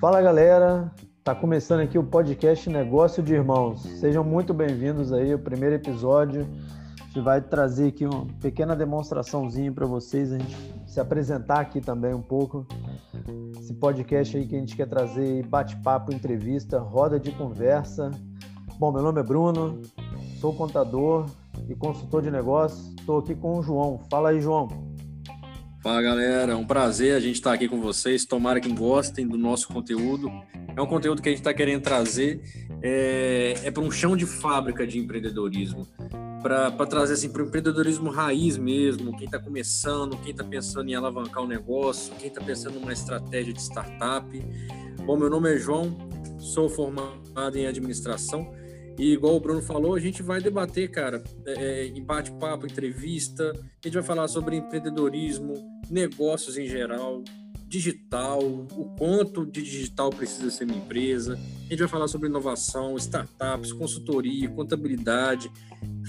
Fala galera, tá começando aqui o podcast Negócio de Irmãos. Sejam muito bem-vindos aí, o primeiro episódio. A gente vai trazer aqui uma pequena demonstraçãozinha para vocês, a gente se apresentar aqui também um pouco. Esse podcast aí que a gente quer trazer bate-papo, entrevista, roda de conversa. Bom, meu nome é Bruno, sou contador e consultor de negócios. Estou aqui com o João. Fala aí, João. Fala galera, é um prazer a gente estar aqui com vocês. Tomara que gostem do nosso conteúdo. É um conteúdo que a gente está querendo trazer é, é para um chão de fábrica de empreendedorismo, para trazer assim para o empreendedorismo raiz mesmo. Quem está começando, quem está pensando em alavancar o negócio, quem está pensando numa estratégia de startup. Bom, meu nome é João, sou formado em administração e igual o Bruno falou, a gente vai debater, cara, é, é, em bate-papo, entrevista, a gente vai falar sobre empreendedorismo, negócios em geral, digital, o quanto de digital precisa ser uma empresa. A gente vai falar sobre inovação, startups, consultoria, contabilidade,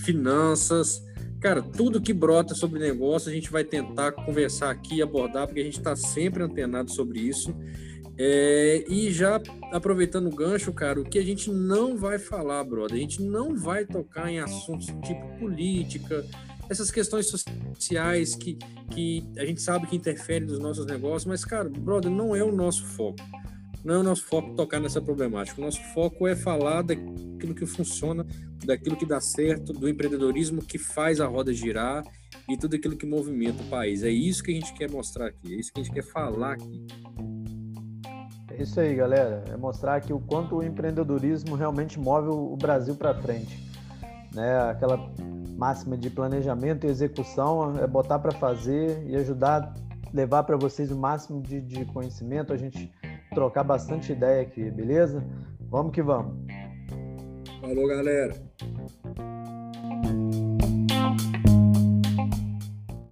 finanças. Cara, tudo que brota sobre negócio, a gente vai tentar conversar aqui abordar, porque a gente está sempre antenado sobre isso. É, e já aproveitando o gancho, cara, o que a gente não vai falar, brother, a gente não vai tocar em assuntos tipo política, essas questões sociais que, que a gente sabe que interferem nos nossos negócios, mas, cara, brother, não é o nosso foco. Não é o nosso foco tocar nessa problemática. O nosso foco é falar daquilo que funciona, daquilo que dá certo, do empreendedorismo que faz a roda girar e tudo aquilo que movimenta o país. É isso que a gente quer mostrar aqui, é isso que a gente quer falar aqui. Isso aí, galera. É mostrar aqui o quanto o empreendedorismo realmente move o Brasil para frente. Né? Aquela máxima de planejamento e execução é botar para fazer e ajudar, levar para vocês o máximo de, de conhecimento, a gente trocar bastante ideia aqui, beleza? Vamos que vamos. Falou, galera.